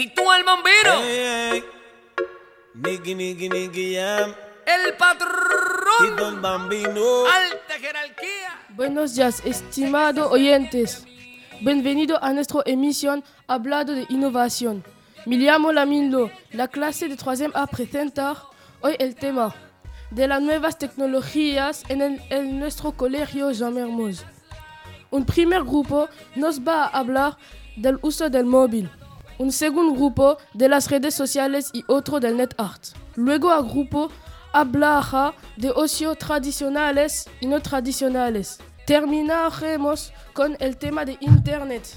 Tito el bombero. Ey, ey. Nicky, Nicky, Nicky Jam. El patrón. Tito el bambino. Alta jerarquía. Buenos días, estimados oyentes. Bienvenido a nuestra emisión Hablando de Innovación. Me llamo Laminlo. La clase de 3 A presentar hoy el tema de las nuevas tecnologías en, el- en nuestro colegio Jean Mermoz. Un primer grupo nos va a hablar del uso del móvil. Un segundo grupo de las redes sociales y otro del net art. Luego el grupo hablará de ocio tradicionales y no tradicionales. Terminaremos con el tema de Internet.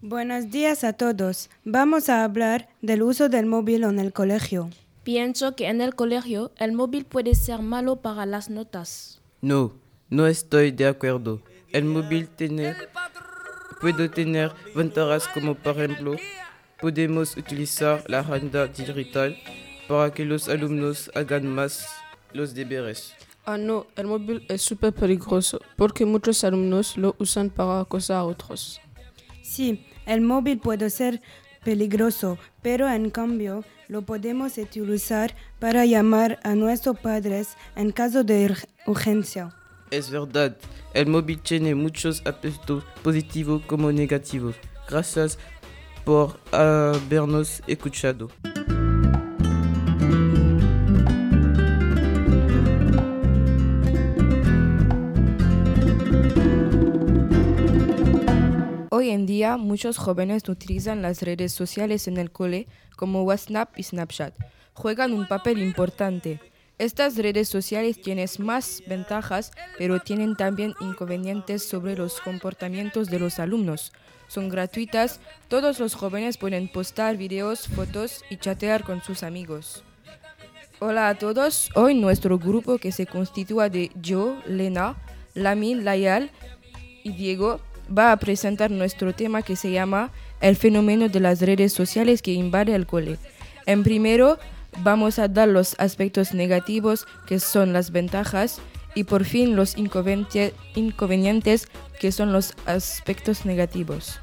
Buenos días a todos. Vamos a hablar del uso del móvil en el colegio. Pienso que en el colegio el móvil puede ser malo para las notas. No, no estoy de acuerdo. El móvil tiene, puede tener ventajas como por ejemplo, podemos utilizar la agenda digital para que los alumnos hagan más los deberes. Ah no, el móvil es súper peligroso porque muchos alumnos lo usan para acosar a otros. Sí, el móvil puede ser peligroso, pero en cambio lo podemos utilizar para llamar a nuestros padres en caso de ur- urgencia. Es verdad, el móvil tiene muchos aspectos positivos como negativos. Gracias por habernos escuchado. Día muchos jóvenes utilizan las redes sociales en el cole como WhatsApp y Snapchat. Juegan un papel importante. Estas redes sociales tienen más ventajas, pero tienen también inconvenientes sobre los comportamientos de los alumnos. Son gratuitas, todos los jóvenes pueden postar videos, fotos y chatear con sus amigos. Hola a todos, hoy nuestro grupo que se constituye de yo, Lena, Lamin, Layal y Diego va a presentar nuestro tema que se llama El fenómeno de las redes sociales que invade el cole. En primero, vamos a dar los aspectos negativos que son las ventajas y por fin los inconveniente- inconvenientes que son los aspectos negativos.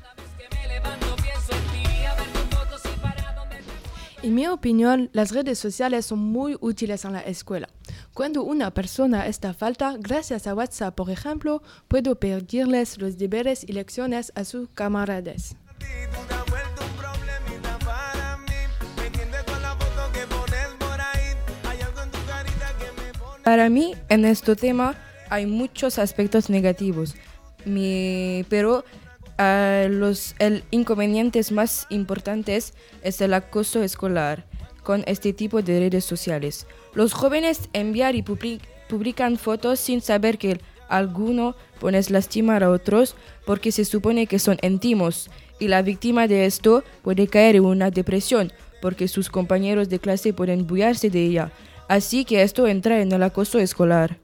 En mi opinión, las redes sociales son muy útiles en la escuela. Cuando una persona está falta, gracias a WhatsApp, por ejemplo, puedo pedirles los deberes y lecciones a sus camaradas. Para mí, en este tema hay muchos aspectos negativos, Mi- pero ah, los el inconvenientes más importantes es el acoso escolar con este tipo de redes sociales. Los jóvenes envían y public- publican fotos sin saber que alguno pone lastimar a otros porque se supone que son íntimos y la víctima de esto puede caer en una depresión porque sus compañeros de clase pueden bullarse de ella. Así que esto entra en el acoso escolar.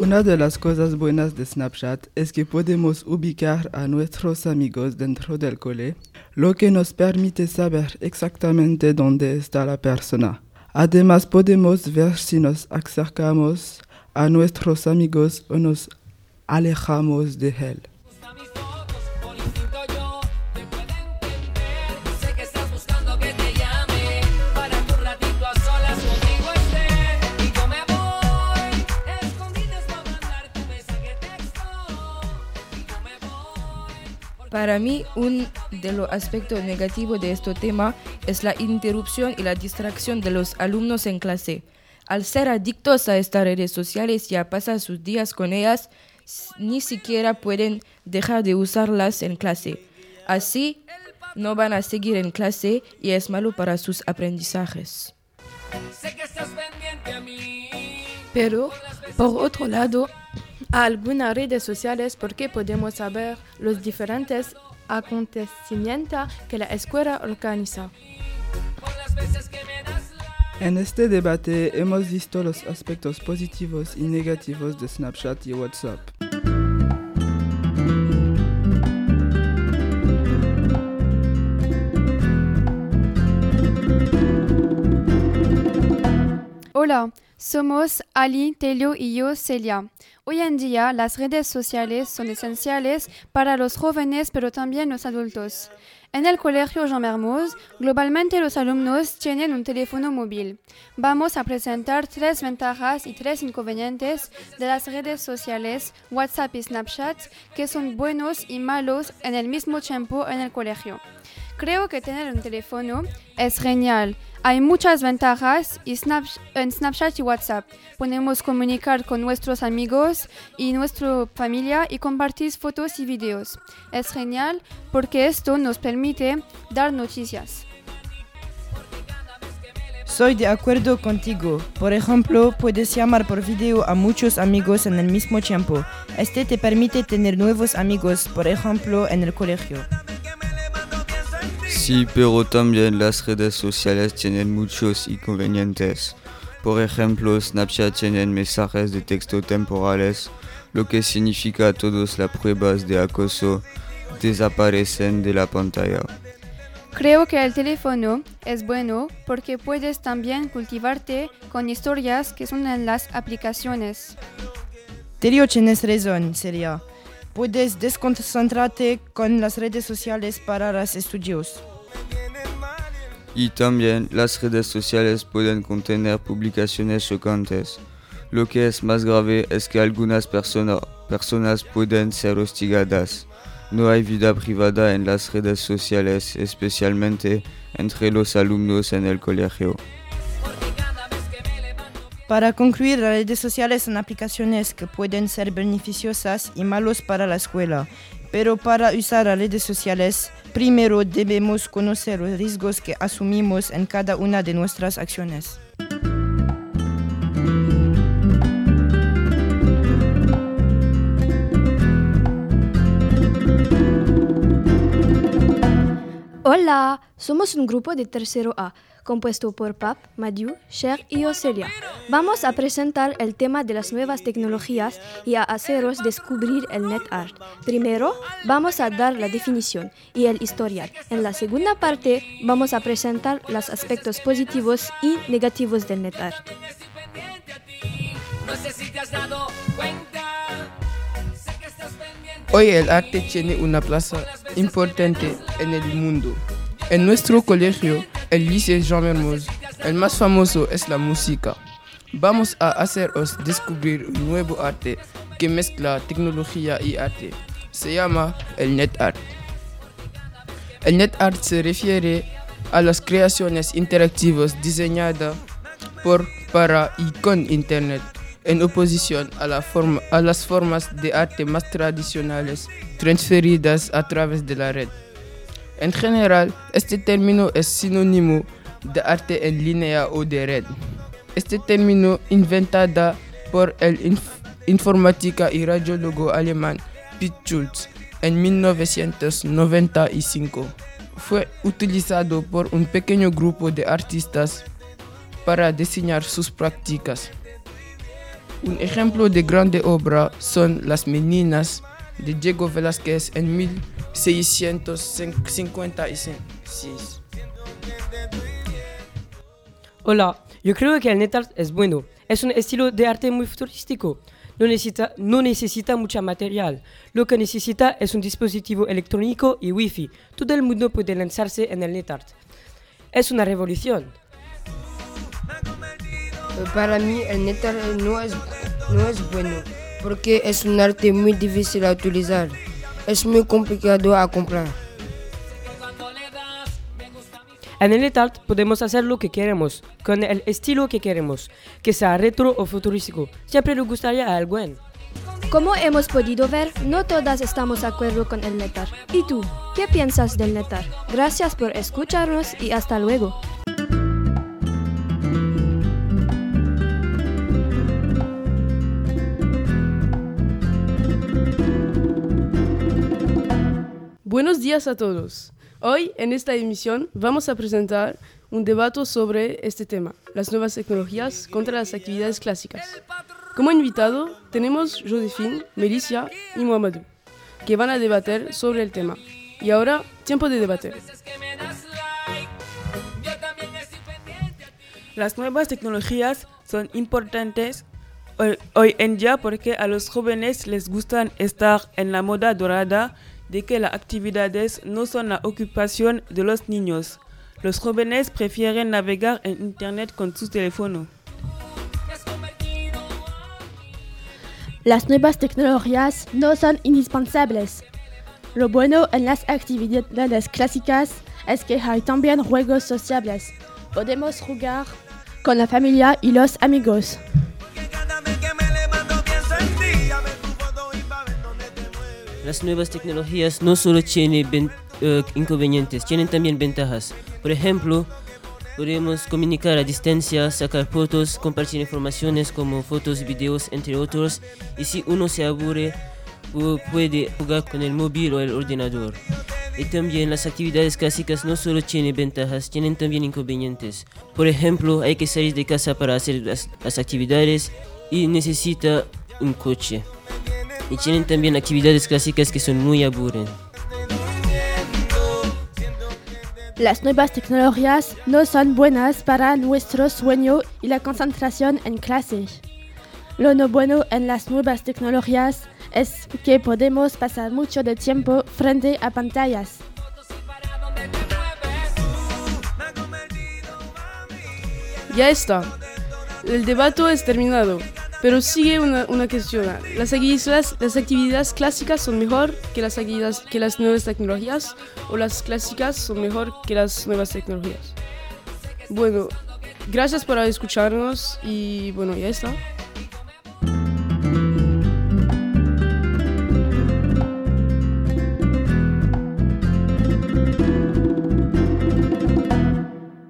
Una de las cosas buenas de Snapchat es que podemos ubicar a nuestros amigos dentro del cole, lo que nos permite saber exactamente dónde está la persona. Además podemos ver si nos acercamos a nuestros amigos o nos alejamos de él. Para mí, un de los aspectos negativos de este tema es la interrupción y la distracción de los alumnos en clase. Al ser adictos a estas redes sociales y a pasar sus días con ellas, ni siquiera pueden dejar de usarlas en clase. Así, no van a seguir en clase y es malo para sus aprendizajes. Pero, por otro lado, a algunas redes sociales porque podemos saber los diferentes acontecimientos que la escuela organiza. En este debate hemos visto los aspectos positivos y negativos de Snapchat y WhatsApp. Hola, somos Ali, Telio y yo, Celia. Hoy en día las redes sociales son esenciales para los jóvenes pero también los adultos. En el colegio Jean Mermoz, globalmente los alumnos tienen un teléfono móvil. Vamos a presentar tres ventajas y tres inconvenientes de las redes sociales WhatsApp y Snapchat que son buenos y malos en el mismo tiempo en el colegio. Creo que tener un teléfono es genial. Hay muchas ventajas y en Snapchat y WhatsApp. Podemos comunicar con nuestros amigos y nuestra familia y compartir fotos y videos. Es genial porque esto nos permite dar noticias. Soy de acuerdo contigo. Por ejemplo, puedes llamar por video a muchos amigos en el mismo tiempo. Este te permite tener nuevos amigos, por ejemplo, en el colegio. Sí, pero también las redes sociales tienen muchos inconvenientes. Por ejemplo, Snapchat tiene mensajes de texto temporales, lo que significa todas las pruebas de acoso desaparecen de la pantalla. Creo que el teléfono es bueno porque puedes también cultivarte con historias que son en las aplicaciones. Telio, tienes razón, Celia. Puedes desconcentrarte con las redes sociales para los estudios. Y también las redes sociales pueden contener publicaciones chocantes. Lo que es más grave es que algunas persona- personas pueden ser hostigadas. No hay vida privada en las redes sociales, especialmente entre los alumnos en el colegio. Para concluir, las redes sociales son aplicaciones que pueden ser beneficiosas y malos para la escuela. Pero para usar las redes sociales, primero debemos conocer los riesgos que asumimos en cada una de nuestras acciones. Hola, somos un grupo de tercero A, compuesto por Pap, Madiu, Cher y Ocelia. Vamos a presentar el tema de las nuevas tecnologías y a haceros descubrir el NetArt. Primero, vamos a dar la definición y el historial. En la segunda parte, vamos a presentar los aspectos positivos y negativos del estás pendiente. Hoy el arte tiene una plaza importante en el mundo. En nuestro colegio, el Jean Mermoz, el más famoso es la música. Vamos a haceros descubrir un nuevo arte que mezcla tecnología y arte. Se llama el net art. El net art se refiere a las creaciones interactivas diseñadas por, para y con Internet, en oposición a, la forma- a las formas de arte más tradicionales transferidas a través de la red. En general, este término es sinónimo de arte en línea o de red. Este término, inventada por el inf- informática y radiólogo alemán Piet Schulz en 1995, fue utilizado por un pequeño grupo de artistas para diseñar sus prácticas. Un ejemplo de grande obra son Las Meninas de Diego Velázquez en 1656. Hola, yo creo que el NetArt es bueno. Es un estilo de arte muy futurístico. No necesita, no necesita mucha material. Lo que necesita es un dispositivo electrónico y wifi. Todo el mundo puede lanzarse en el NetArt. Es una revolución. Para mí el netar no es, no es bueno porque es un arte muy difícil a utilizar. Es muy complicado a comprar. En el NetArt podemos hacer lo que queremos, con el estilo que queremos, que sea retro o futurístico. Siempre le gustaría a alguien. Como hemos podido ver, no todas estamos de acuerdo con el NetArt. ¿Y tú? ¿Qué piensas del NetArt? Gracias por escucharnos y hasta luego. Buenos días a todos. Hoy en esta emisión vamos a presentar un debate sobre este tema, las nuevas tecnologías contra las actividades clásicas. Como invitado tenemos Josephine, Melissa y Mohamedou, que van a debater sobre el tema. Y ahora, tiempo de debater. Las nuevas tecnologías son importantes hoy, hoy en día porque a los jóvenes les gustan estar en la moda dorada de que las actividades no son la ocupación de los niños. Los jóvenes prefieren navegar en Internet con su teléfono. Las nuevas tecnologías no son indispensables. Lo bueno en las actividades clásicas es que hay también juegos sociables. Podemos jugar con la familia y los amigos. Las nuevas tecnologías no solo tienen eh, inconvenientes, tienen también ventajas. Por ejemplo, podemos comunicar a distancia, sacar fotos, compartir informaciones como fotos, videos, entre otros. Y si uno se aburre, pu- puede jugar con el móvil o el ordenador. Y también las actividades clásicas no solo tienen ventajas, tienen también inconvenientes. Por ejemplo, hay que salir de casa para hacer las actividades y necesita un coche. Y tienen también actividades clásicas que son muy aburridas. Las nuevas tecnologías no son buenas para nuestro sueño y la concentración en clase. Lo no bueno en las nuevas tecnologías es que podemos pasar mucho de tiempo frente a pantallas. Ya está. El debate es terminado. Pero sigue una, una cuestión. ¿Las actividades, ¿Las actividades clásicas son mejor que las, actividades, que las nuevas tecnologías? ¿O las clásicas son mejor que las nuevas tecnologías? Bueno, gracias por escucharnos y bueno, ya está.